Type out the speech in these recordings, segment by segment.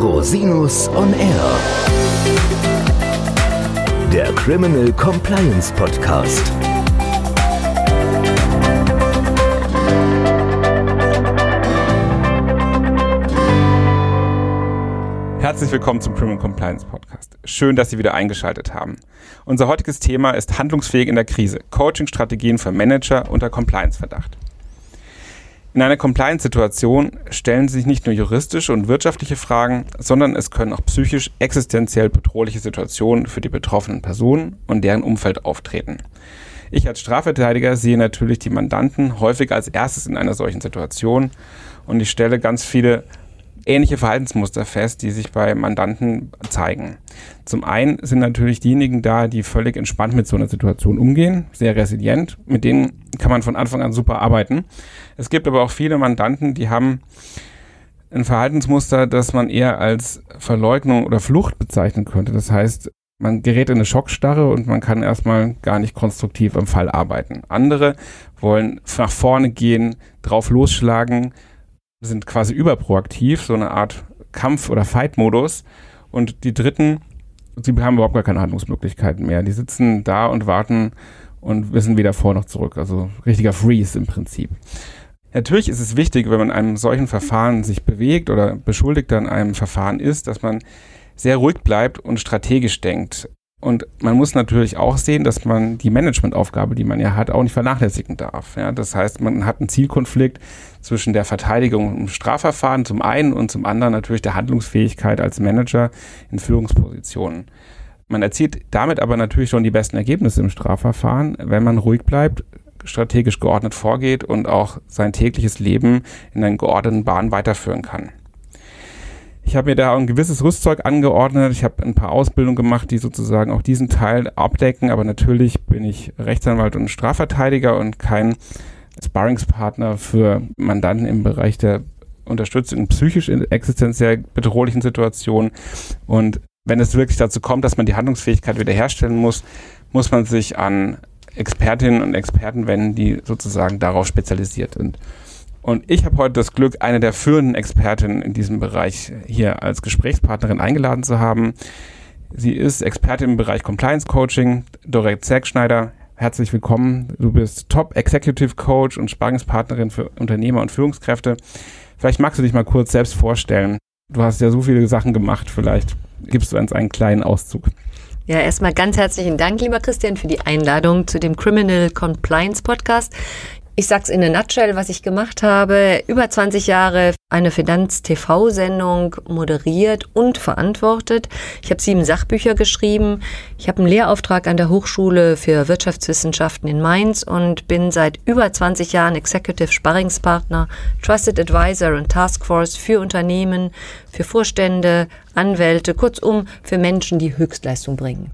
Rosinus on Air. Der Criminal Compliance Podcast. Herzlich willkommen zum Criminal Compliance Podcast. Schön, dass Sie wieder eingeschaltet haben. Unser heutiges Thema ist handlungsfähig in der Krise. Coaching-Strategien für Manager unter Compliance-Verdacht. In einer Compliance-Situation stellen sich nicht nur juristische und wirtschaftliche Fragen, sondern es können auch psychisch existenziell bedrohliche Situationen für die betroffenen Personen und deren Umfeld auftreten. Ich als Strafverteidiger sehe natürlich die Mandanten häufig als erstes in einer solchen Situation und ich stelle ganz viele ähnliche Verhaltensmuster fest, die sich bei Mandanten zeigen. Zum einen sind natürlich diejenigen da, die völlig entspannt mit so einer Situation umgehen, sehr resilient. Mit denen kann man von Anfang an super arbeiten. Es gibt aber auch viele Mandanten, die haben ein Verhaltensmuster, das man eher als Verleugnung oder Flucht bezeichnen könnte. Das heißt, man gerät in eine Schockstarre und man kann erstmal gar nicht konstruktiv am Fall arbeiten. Andere wollen nach vorne gehen, drauf losschlagen, sind quasi überproaktiv, so eine Art Kampf- oder Fight-Modus. Und die Dritten, sie haben überhaupt gar keine Handlungsmöglichkeiten mehr. Die sitzen da und warten und wissen weder vor noch zurück. Also richtiger Freeze im Prinzip. Natürlich ist es wichtig, wenn man in einem solchen Verfahren sich bewegt oder beschuldigt an einem Verfahren ist, dass man sehr ruhig bleibt und strategisch denkt. Und man muss natürlich auch sehen, dass man die Managementaufgabe, die man ja hat, auch nicht vernachlässigen darf. Ja, das heißt, man hat einen Zielkonflikt zwischen der Verteidigung im Strafverfahren zum einen und zum anderen natürlich der Handlungsfähigkeit als Manager in Führungspositionen. Man erzielt damit aber natürlich schon die besten Ergebnisse im Strafverfahren, wenn man ruhig bleibt, strategisch geordnet vorgeht und auch sein tägliches Leben in einen geordneten Bahn weiterführen kann. Ich habe mir da ein gewisses Rüstzeug angeordnet. Ich habe ein paar Ausbildungen gemacht, die sozusagen auch diesen Teil abdecken. Aber natürlich bin ich Rechtsanwalt und Strafverteidiger und kein Sparringspartner für Mandanten im Bereich der Unterstützung in psychisch existenziell bedrohlichen Situationen. Und wenn es wirklich dazu kommt, dass man die Handlungsfähigkeit wiederherstellen muss, muss man sich an Expertinnen und Experten wenden, die sozusagen darauf spezialisiert sind. Und ich habe heute das Glück, eine der führenden Expertinnen in diesem Bereich hier als Gesprächspartnerin eingeladen zu haben. Sie ist Expertin im Bereich Compliance Coaching, Dorette Zergschneider. Herzlich willkommen. Du bist Top Executive Coach und Sparringspartnerin für Unternehmer und Führungskräfte. Vielleicht magst du dich mal kurz selbst vorstellen. Du hast ja so viele Sachen gemacht. Vielleicht gibst du uns einen kleinen Auszug. Ja, erstmal ganz herzlichen Dank, lieber Christian, für die Einladung zu dem Criminal Compliance Podcast. Ich sag's in a nutshell, was ich gemacht habe. Über 20 Jahre eine Finanz-TV-Sendung moderiert und verantwortet. Ich habe sieben Sachbücher geschrieben. Ich habe einen Lehrauftrag an der Hochschule für Wirtschaftswissenschaften in Mainz und bin seit über 20 Jahren Executive Sparringspartner, Trusted Advisor und Taskforce für Unternehmen, für Vorstände, Anwälte, kurzum für Menschen, die Höchstleistung bringen.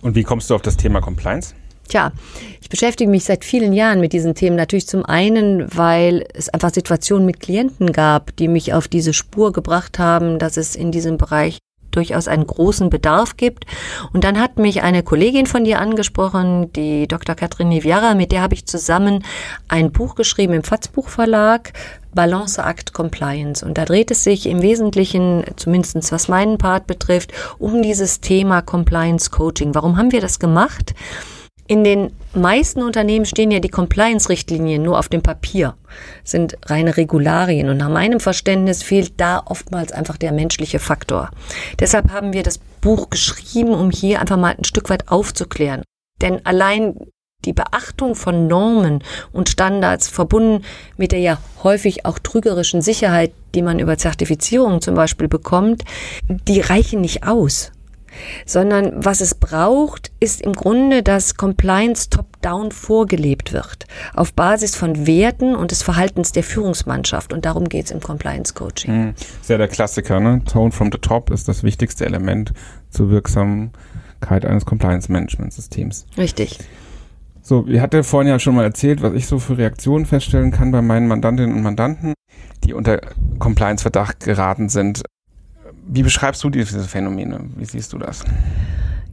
Und wie kommst du auf das Thema Compliance? Tja, ich beschäftige mich seit vielen Jahren mit diesen Themen. Natürlich zum einen, weil es einfach Situationen mit Klienten gab, die mich auf diese Spur gebracht haben, dass es in diesem Bereich durchaus einen großen Bedarf gibt. Und dann hat mich eine Kollegin von dir angesprochen, die Dr. Katrin Niviara, mit der habe ich zusammen ein Buch geschrieben im Fatzbuch Verlag, Balance Act Compliance. Und da dreht es sich im Wesentlichen, zumindest was meinen Part betrifft, um dieses Thema Compliance Coaching. Warum haben wir das gemacht? In den meisten Unternehmen stehen ja die Compliance-Richtlinien nur auf dem Papier, sind reine Regularien. Und nach meinem Verständnis fehlt da oftmals einfach der menschliche Faktor. Deshalb haben wir das Buch geschrieben, um hier einfach mal ein Stück weit aufzuklären. Denn allein die Beachtung von Normen und Standards verbunden mit der ja häufig auch trügerischen Sicherheit, die man über Zertifizierung zum Beispiel bekommt, die reichen nicht aus sondern was es braucht, ist im Grunde, dass Compliance top-down vorgelebt wird, auf Basis von Werten und des Verhaltens der Führungsmannschaft. Und darum geht es im Compliance-Coaching. Mhm. Ist ja der Klassiker, ne? Tone from the top ist das wichtigste Element zur Wirksamkeit eines Compliance-Management-Systems. Richtig. So, ich hatte vorhin ja schon mal erzählt, was ich so für Reaktionen feststellen kann bei meinen Mandantinnen und Mandanten, die unter Compliance-Verdacht geraten sind. Wie beschreibst du diese Phänomene? Wie siehst du das?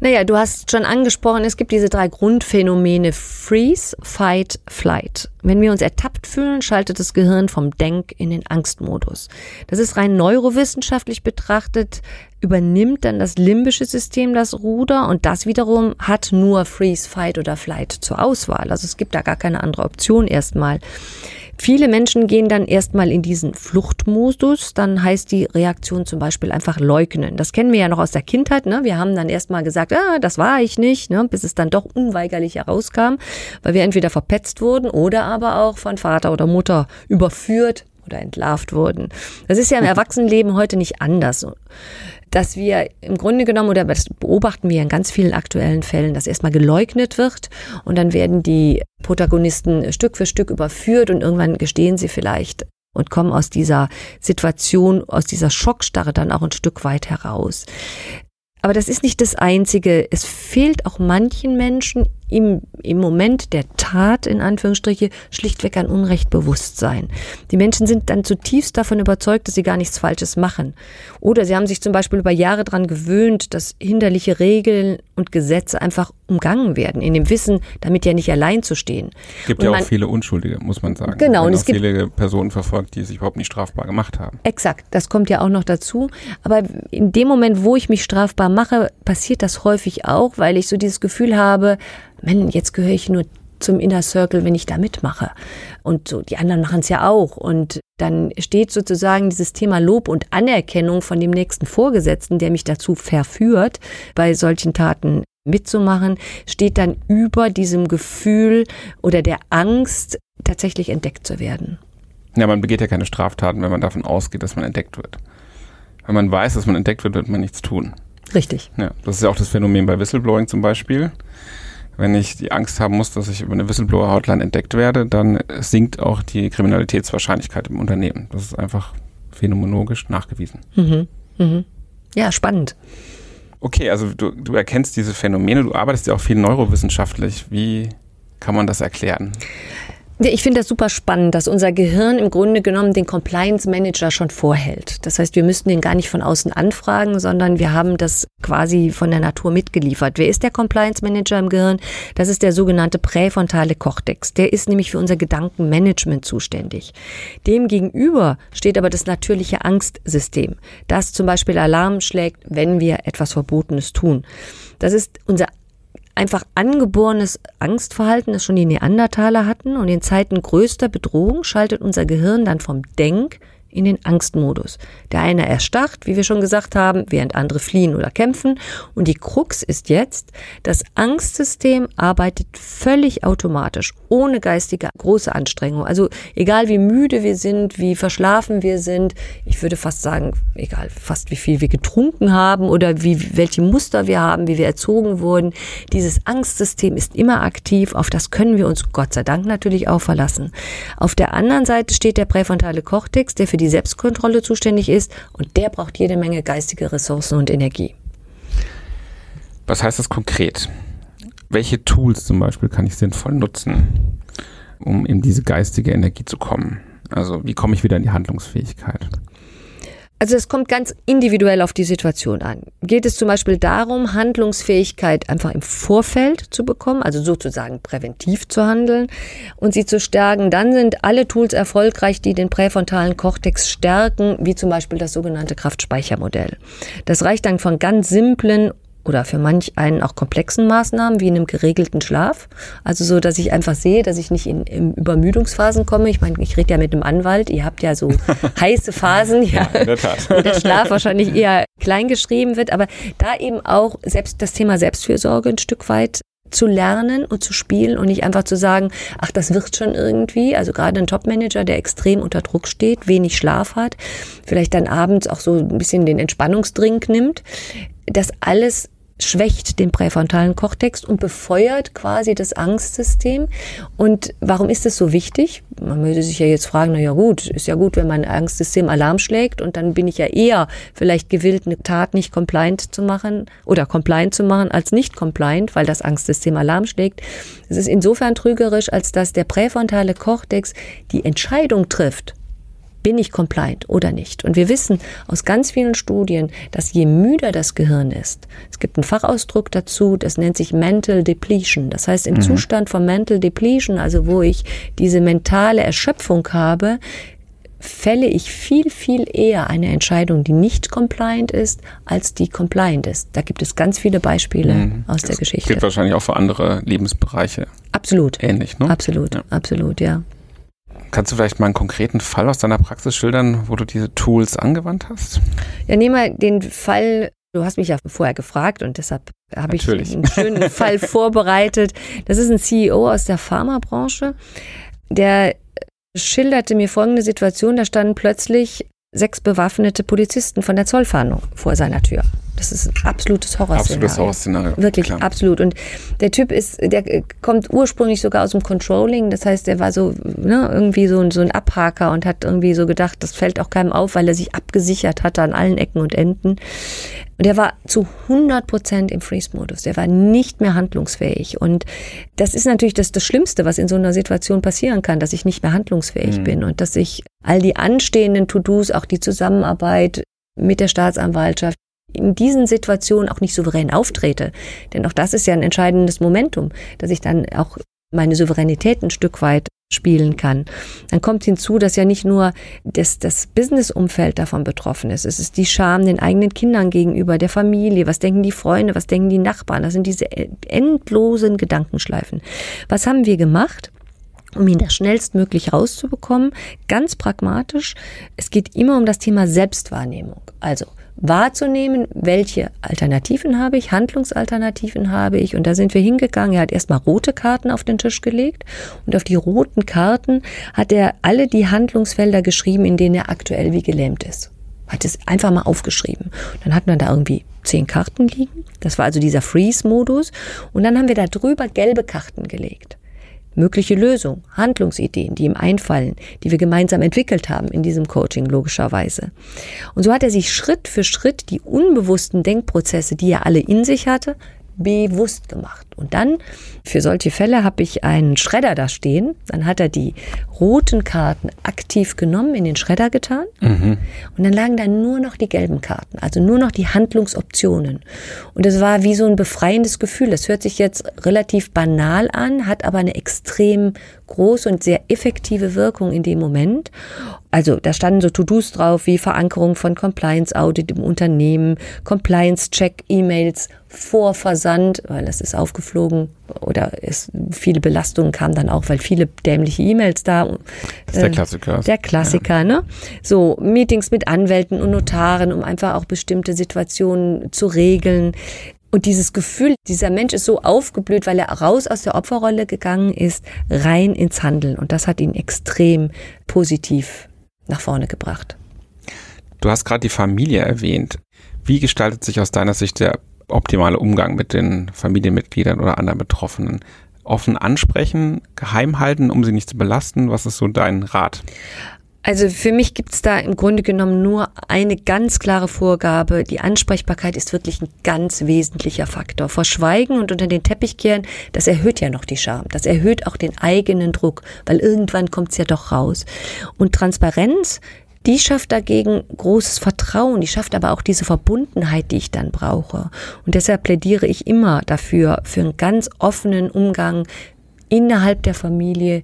Naja, du hast schon angesprochen, es gibt diese drei Grundphänomene Freeze, Fight, Flight. Wenn wir uns ertappt fühlen, schaltet das Gehirn vom Denk in den Angstmodus. Das ist rein neurowissenschaftlich betrachtet, übernimmt dann das limbische System das Ruder und das wiederum hat nur Freeze, Fight oder Flight zur Auswahl. Also es gibt da gar keine andere Option erstmal. Viele Menschen gehen dann erstmal in diesen Fluchtmodus. Dann heißt die Reaktion zum Beispiel einfach leugnen. Das kennen wir ja noch aus der Kindheit. Ne? Wir haben dann erstmal gesagt, ah, das war ich nicht, ne? bis es dann doch unweigerlich herauskam, weil wir entweder verpetzt wurden oder aber auch von Vater oder Mutter überführt oder entlarvt wurden. Das ist ja im Erwachsenenleben heute nicht anders dass wir im Grunde genommen, oder das beobachten wir in ganz vielen aktuellen Fällen, dass erstmal geleugnet wird und dann werden die Protagonisten Stück für Stück überführt und irgendwann gestehen sie vielleicht und kommen aus dieser Situation, aus dieser Schockstarre dann auch ein Stück weit heraus. Aber das ist nicht das Einzige. Es fehlt auch manchen Menschen im, im Moment der Tat, in Anführungsstriche, schlichtweg ein Unrechtbewusstsein. Die Menschen sind dann zutiefst davon überzeugt, dass sie gar nichts Falsches machen. Oder sie haben sich zum Beispiel über Jahre daran gewöhnt, dass hinderliche Regeln und Gesetze einfach umgangen werden, in dem Wissen, damit ja nicht allein zu stehen. Es gibt und ja auch viele Unschuldige, muss man sagen. Genau. Und es gibt viele Personen verfolgt, die sich überhaupt nicht strafbar gemacht haben. Exakt. Das kommt ja auch noch dazu. Aber in dem Moment, wo ich mich strafbar mache, passiert das häufig auch, weil ich so dieses Gefühl habe, Mann, jetzt gehöre ich nur zum Inner Circle, wenn ich da mitmache. Und so, die anderen machen es ja auch. Und dann steht sozusagen dieses Thema Lob und Anerkennung von dem nächsten Vorgesetzten, der mich dazu verführt, bei solchen Taten mitzumachen, steht dann über diesem Gefühl oder der Angst, tatsächlich entdeckt zu werden. Ja, man begeht ja keine Straftaten, wenn man davon ausgeht, dass man entdeckt wird. Wenn man weiß, dass man entdeckt wird, wird man nichts tun. Richtig. Ja, das ist ja auch das Phänomen bei Whistleblowing zum Beispiel wenn ich die Angst haben muss, dass ich über eine Whistleblower-Hotline entdeckt werde, dann sinkt auch die Kriminalitätswahrscheinlichkeit im Unternehmen. Das ist einfach phänomenologisch nachgewiesen. Mhm. Mhm. Ja, spannend. Okay, also du, du erkennst diese Phänomene, du arbeitest ja auch viel neurowissenschaftlich. Wie kann man das erklären? Ich finde das super spannend, dass unser Gehirn im Grunde genommen den Compliance Manager schon vorhält. Das heißt, wir müssten den gar nicht von außen anfragen, sondern wir haben das quasi von der Natur mitgeliefert. Wer ist der Compliance Manager im Gehirn? Das ist der sogenannte präfrontale Cortex. Der ist nämlich für unser Gedankenmanagement zuständig. Demgegenüber steht aber das natürliche Angstsystem, das zum Beispiel Alarm schlägt, wenn wir etwas Verbotenes tun. Das ist unser einfach angeborenes Angstverhalten, das schon die Neandertaler hatten. Und in Zeiten größter Bedrohung schaltet unser Gehirn dann vom Denk in den Angstmodus. Der eine erstarrt, wie wir schon gesagt haben, während andere fliehen oder kämpfen. Und die Krux ist jetzt, das Angstsystem arbeitet völlig automatisch, ohne geistige große Anstrengung. Also egal wie müde wir sind, wie verschlafen wir sind, ich würde fast sagen, egal fast wie viel wir getrunken haben oder wie, welche Muster wir haben, wie wir erzogen wurden, dieses Angstsystem ist immer aktiv. Auf das können wir uns Gott sei Dank natürlich auch verlassen. Auf der anderen Seite steht der präfrontale Kortex, der für die Selbstkontrolle zuständig ist und der braucht jede Menge geistige Ressourcen und Energie. Was heißt das konkret? Welche Tools zum Beispiel kann ich sinnvoll nutzen, um in diese geistige Energie zu kommen? Also wie komme ich wieder in die Handlungsfähigkeit? Also es kommt ganz individuell auf die Situation an. Geht es zum Beispiel darum, Handlungsfähigkeit einfach im Vorfeld zu bekommen, also sozusagen präventiv zu handeln und sie zu stärken, dann sind alle Tools erfolgreich, die den präfrontalen Kortex stärken, wie zum Beispiel das sogenannte Kraftspeichermodell. Das reicht dann von ganz simplen oder für manch einen auch komplexen Maßnahmen wie in einem geregelten Schlaf. Also so, dass ich einfach sehe, dass ich nicht in, in Übermüdungsphasen komme. Ich meine, ich rede ja mit einem Anwalt. Ihr habt ja so heiße Phasen, ja, ja in der Tat. wo der Schlaf wahrscheinlich eher klein geschrieben wird. Aber da eben auch selbst das Thema Selbstfürsorge ein Stück weit zu lernen und zu spielen und nicht einfach zu sagen, ach, das wird schon irgendwie. Also gerade ein Topmanager, der extrem unter Druck steht, wenig Schlaf hat, vielleicht dann abends auch so ein bisschen den Entspannungsdrink nimmt. Das alles schwächt den präfrontalen Kortex und befeuert quasi das Angstsystem. Und warum ist das so wichtig? Man würde sich ja jetzt fragen, na ja gut, ist ja gut, wenn mein Angstsystem Alarm schlägt und dann bin ich ja eher vielleicht gewillt, eine Tat nicht compliant zu machen oder compliant zu machen als nicht compliant, weil das Angstsystem Alarm schlägt. Es ist insofern trügerisch, als dass der präfrontale Kortex die Entscheidung trifft, bin ich compliant oder nicht? Und wir wissen aus ganz vielen Studien, dass je müder das Gehirn ist, es gibt einen Fachausdruck dazu, das nennt sich Mental Depletion. Das heißt, im mhm. Zustand von Mental Depletion, also wo ich diese mentale Erschöpfung habe, fälle ich viel, viel eher eine Entscheidung, die nicht compliant ist, als die compliant ist. Da gibt es ganz viele Beispiele mhm. aus das der Geschichte. Gilt wahrscheinlich auch für andere Lebensbereiche. Absolut. Ähnlich, ne? Absolut, ja. absolut, ja. Kannst du vielleicht mal einen konkreten Fall aus deiner Praxis schildern, wo du diese Tools angewandt hast? Ja, nehmen wir den Fall, du hast mich ja vorher gefragt und deshalb habe ich einen schönen Fall vorbereitet. Das ist ein CEO aus der Pharmabranche, der schilderte mir folgende Situation, da standen plötzlich sechs bewaffnete Polizisten von der Zollfahndung vor seiner Tür. Das ist ein absolutes Horrorszenario. Absolutes Horrorszenario. Wirklich, Klar. absolut. Und der Typ ist, der kommt ursprünglich sogar aus dem Controlling. Das heißt, der war so, ne, irgendwie so, so ein Abhaker und hat irgendwie so gedacht, das fällt auch keinem auf, weil er sich abgesichert hatte an allen Ecken und Enden. Und er war zu 100 Prozent im Freeze-Modus. Der war nicht mehr handlungsfähig. Und das ist natürlich das, das Schlimmste, was in so einer Situation passieren kann, dass ich nicht mehr handlungsfähig mhm. bin und dass ich all die anstehenden To-Dos, auch die Zusammenarbeit mit der Staatsanwaltschaft, in diesen Situationen auch nicht souverän auftrete. Denn auch das ist ja ein entscheidendes Momentum, dass ich dann auch meine Souveränität ein Stück weit spielen kann. Dann kommt hinzu, dass ja nicht nur das, das Business-Umfeld davon betroffen ist. Es ist die Scham den eigenen Kindern gegenüber, der Familie. Was denken die Freunde? Was denken die Nachbarn? Das sind diese endlosen Gedankenschleifen. Was haben wir gemacht? Um ihn da schnellstmöglich rauszubekommen. Ganz pragmatisch. Es geht immer um das Thema Selbstwahrnehmung. Also, wahrzunehmen, welche Alternativen habe ich, Handlungsalternativen habe ich. Und da sind wir hingegangen. Er hat erstmal rote Karten auf den Tisch gelegt und auf die roten Karten hat er alle die Handlungsfelder geschrieben, in denen er aktuell wie gelähmt ist. Hat es einfach mal aufgeschrieben. Dann hat man da irgendwie zehn Karten liegen. Das war also dieser Freeze-Modus. Und dann haben wir da drüber gelbe Karten gelegt mögliche Lösungen, Handlungsideen, die ihm einfallen, die wir gemeinsam entwickelt haben in diesem Coaching logischerweise. Und so hat er sich Schritt für Schritt die unbewussten Denkprozesse, die er alle in sich hatte, bewusst gemacht. Und dann, für solche Fälle, habe ich einen Schredder da stehen. Dann hat er die roten Karten aktiv genommen, in den Schredder getan. Mhm. Und dann lagen da nur noch die gelben Karten, also nur noch die Handlungsoptionen. Und es war wie so ein befreiendes Gefühl. Das hört sich jetzt relativ banal an, hat aber eine extrem große und sehr effektive Wirkung in dem Moment. Also da standen so To-Dos drauf wie Verankerung von Compliance Audit im Unternehmen, Compliance Check E-Mails vor Versand, weil das ist aufgeflogen oder es, viele Belastungen kamen dann auch, weil viele dämliche E-Mails da. Das ist der äh, Klassiker. Der Klassiker, ja. ne? So Meetings mit Anwälten und Notaren, um einfach auch bestimmte Situationen zu regeln. Und dieses Gefühl, dieser Mensch ist so aufgeblüht, weil er raus aus der Opferrolle gegangen ist, rein ins Handeln. Und das hat ihn extrem positiv nach vorne gebracht. Du hast gerade die Familie erwähnt. Wie gestaltet sich aus deiner Sicht der optimale Umgang mit den Familienmitgliedern oder anderen Betroffenen? Offen ansprechen, geheim halten, um sie nicht zu belasten? Was ist so dein Rat? Also für mich gibt es da im Grunde genommen nur eine ganz klare Vorgabe. Die Ansprechbarkeit ist wirklich ein ganz wesentlicher Faktor. Verschweigen und unter den Teppich kehren, das erhöht ja noch die Scham. Das erhöht auch den eigenen Druck, weil irgendwann kommt es ja doch raus. Und Transparenz, die schafft dagegen großes Vertrauen, die schafft aber auch diese Verbundenheit, die ich dann brauche. Und deshalb plädiere ich immer dafür, für einen ganz offenen Umgang innerhalb der Familie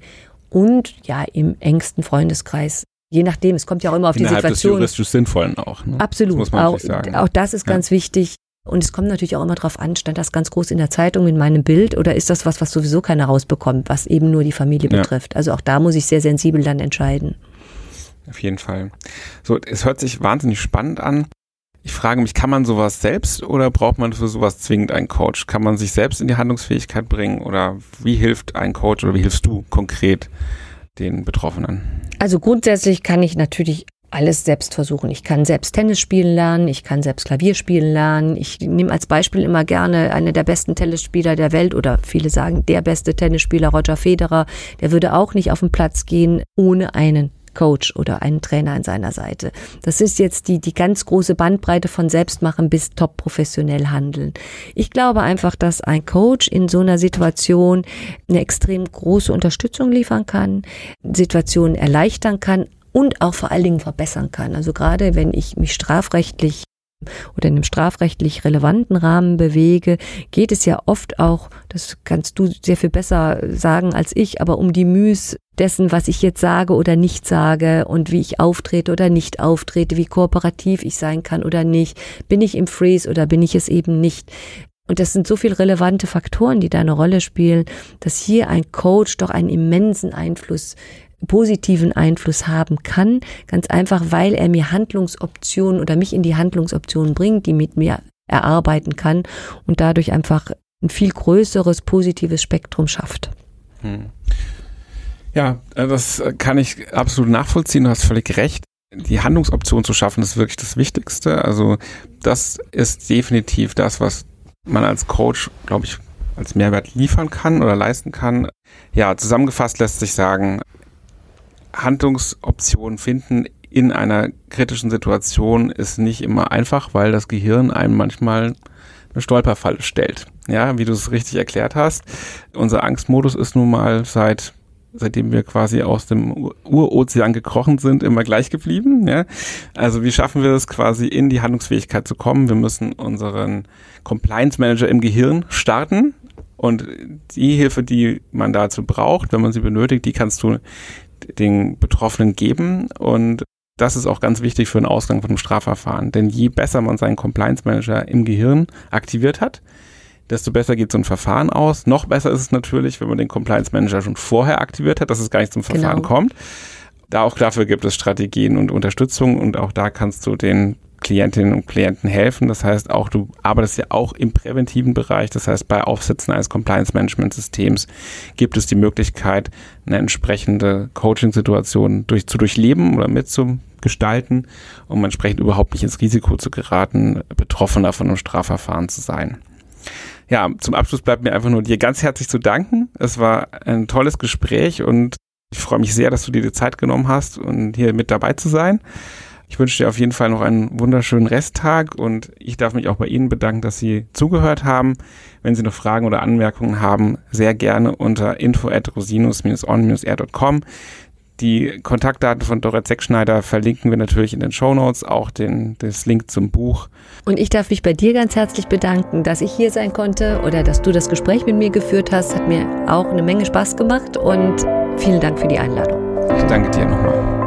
und ja im engsten Freundeskreis. Je nachdem, es kommt ja auch immer auf Innerhalb die Situation. Des juristisch Sinnvollen auch. Ne? Absolut. Das muss man auch, sagen. auch das ist ja. ganz wichtig. Und es kommt natürlich auch immer darauf an, stand das ganz groß in der Zeitung in meinem Bild oder ist das was, was sowieso keiner rausbekommt, was eben nur die Familie ja. betrifft. Also auch da muss ich sehr sensibel dann entscheiden. Auf jeden Fall. So, es hört sich wahnsinnig spannend an. Ich frage mich, kann man sowas selbst oder braucht man für sowas zwingend einen Coach? Kann man sich selbst in die Handlungsfähigkeit bringen oder wie hilft ein Coach oder wie hilfst du konkret den Betroffenen? Also grundsätzlich kann ich natürlich alles selbst versuchen. Ich kann selbst Tennis spielen lernen, ich kann selbst Klavier spielen lernen. Ich nehme als Beispiel immer gerne eine der besten Tennisspieler der Welt oder viele sagen der beste Tennisspieler Roger Federer. Der würde auch nicht auf den Platz gehen ohne einen Coach oder einen Trainer an seiner Seite. Das ist jetzt die, die ganz große Bandbreite von Selbstmachen bis top professionell handeln. Ich glaube einfach, dass ein Coach in so einer Situation eine extrem große Unterstützung liefern kann, Situationen erleichtern kann, und auch vor allen Dingen verbessern kann. Also gerade wenn ich mich strafrechtlich oder in einem strafrechtlich relevanten Rahmen bewege, geht es ja oft auch, das kannst du sehr viel besser sagen als ich, aber um die Müs dessen, was ich jetzt sage oder nicht sage und wie ich auftrete oder nicht auftrete, wie kooperativ ich sein kann oder nicht, bin ich im Freeze oder bin ich es eben nicht. Und das sind so viele relevante Faktoren, die da eine Rolle spielen, dass hier ein Coach doch einen immensen Einfluss positiven Einfluss haben kann, ganz einfach, weil er mir Handlungsoptionen oder mich in die Handlungsoptionen bringt, die mit mir erarbeiten kann und dadurch einfach ein viel größeres positives Spektrum schafft. Hm. Ja, äh, das kann ich absolut nachvollziehen. Du hast völlig recht. Die Handlungsoption zu schaffen, ist wirklich das Wichtigste. Also das ist definitiv das, was man als Coach, glaube ich, als Mehrwert liefern kann oder leisten kann. Ja, zusammengefasst lässt sich sagen, Handlungsoptionen finden in einer kritischen Situation ist nicht immer einfach, weil das Gehirn einem manchmal eine Stolperfalle stellt. Ja, wie du es richtig erklärt hast. Unser Angstmodus ist nun mal seit seitdem wir quasi aus dem Urozean gekrochen sind, immer gleich geblieben. Ja? Also wie schaffen wir es quasi in die Handlungsfähigkeit zu kommen? Wir müssen unseren Compliance Manager im Gehirn starten. Und die Hilfe, die man dazu braucht, wenn man sie benötigt, die kannst du den Betroffenen geben und das ist auch ganz wichtig für den Ausgang von einem Strafverfahren. Denn je besser man seinen Compliance Manager im Gehirn aktiviert hat, desto besser geht so ein Verfahren aus. Noch besser ist es natürlich, wenn man den Compliance Manager schon vorher aktiviert hat, dass es gar nicht zum Verfahren genau. kommt. Da auch dafür gibt es Strategien und Unterstützung und auch da kannst du den Klientinnen und Klienten helfen. Das heißt auch, du arbeitest ja auch im präventiven Bereich. Das heißt, bei Aufsetzen eines Compliance Management Systems gibt es die Möglichkeit, eine entsprechende Coaching-Situation durch, zu durchleben oder mitzugestalten, um entsprechend überhaupt nicht ins Risiko zu geraten, Betroffener von einem Strafverfahren zu sein. Ja, zum Abschluss bleibt mir einfach nur dir ganz herzlich zu danken. Es war ein tolles Gespräch und ich freue mich sehr, dass du dir die Zeit genommen hast, um hier mit dabei zu sein. Ich wünsche dir auf jeden Fall noch einen wunderschönen Resttag und ich darf mich auch bei Ihnen bedanken, dass Sie zugehört haben. Wenn Sie noch Fragen oder Anmerkungen haben, sehr gerne unter info at rosinus-on-air.com. Die Kontaktdaten von Dorrit Seckschneider verlinken wir natürlich in den Show Notes, auch den, das Link zum Buch. Und ich darf mich bei dir ganz herzlich bedanken, dass ich hier sein konnte oder dass du das Gespräch mit mir geführt hast. Hat mir auch eine Menge Spaß gemacht und vielen Dank für die Einladung. Ich danke dir nochmal.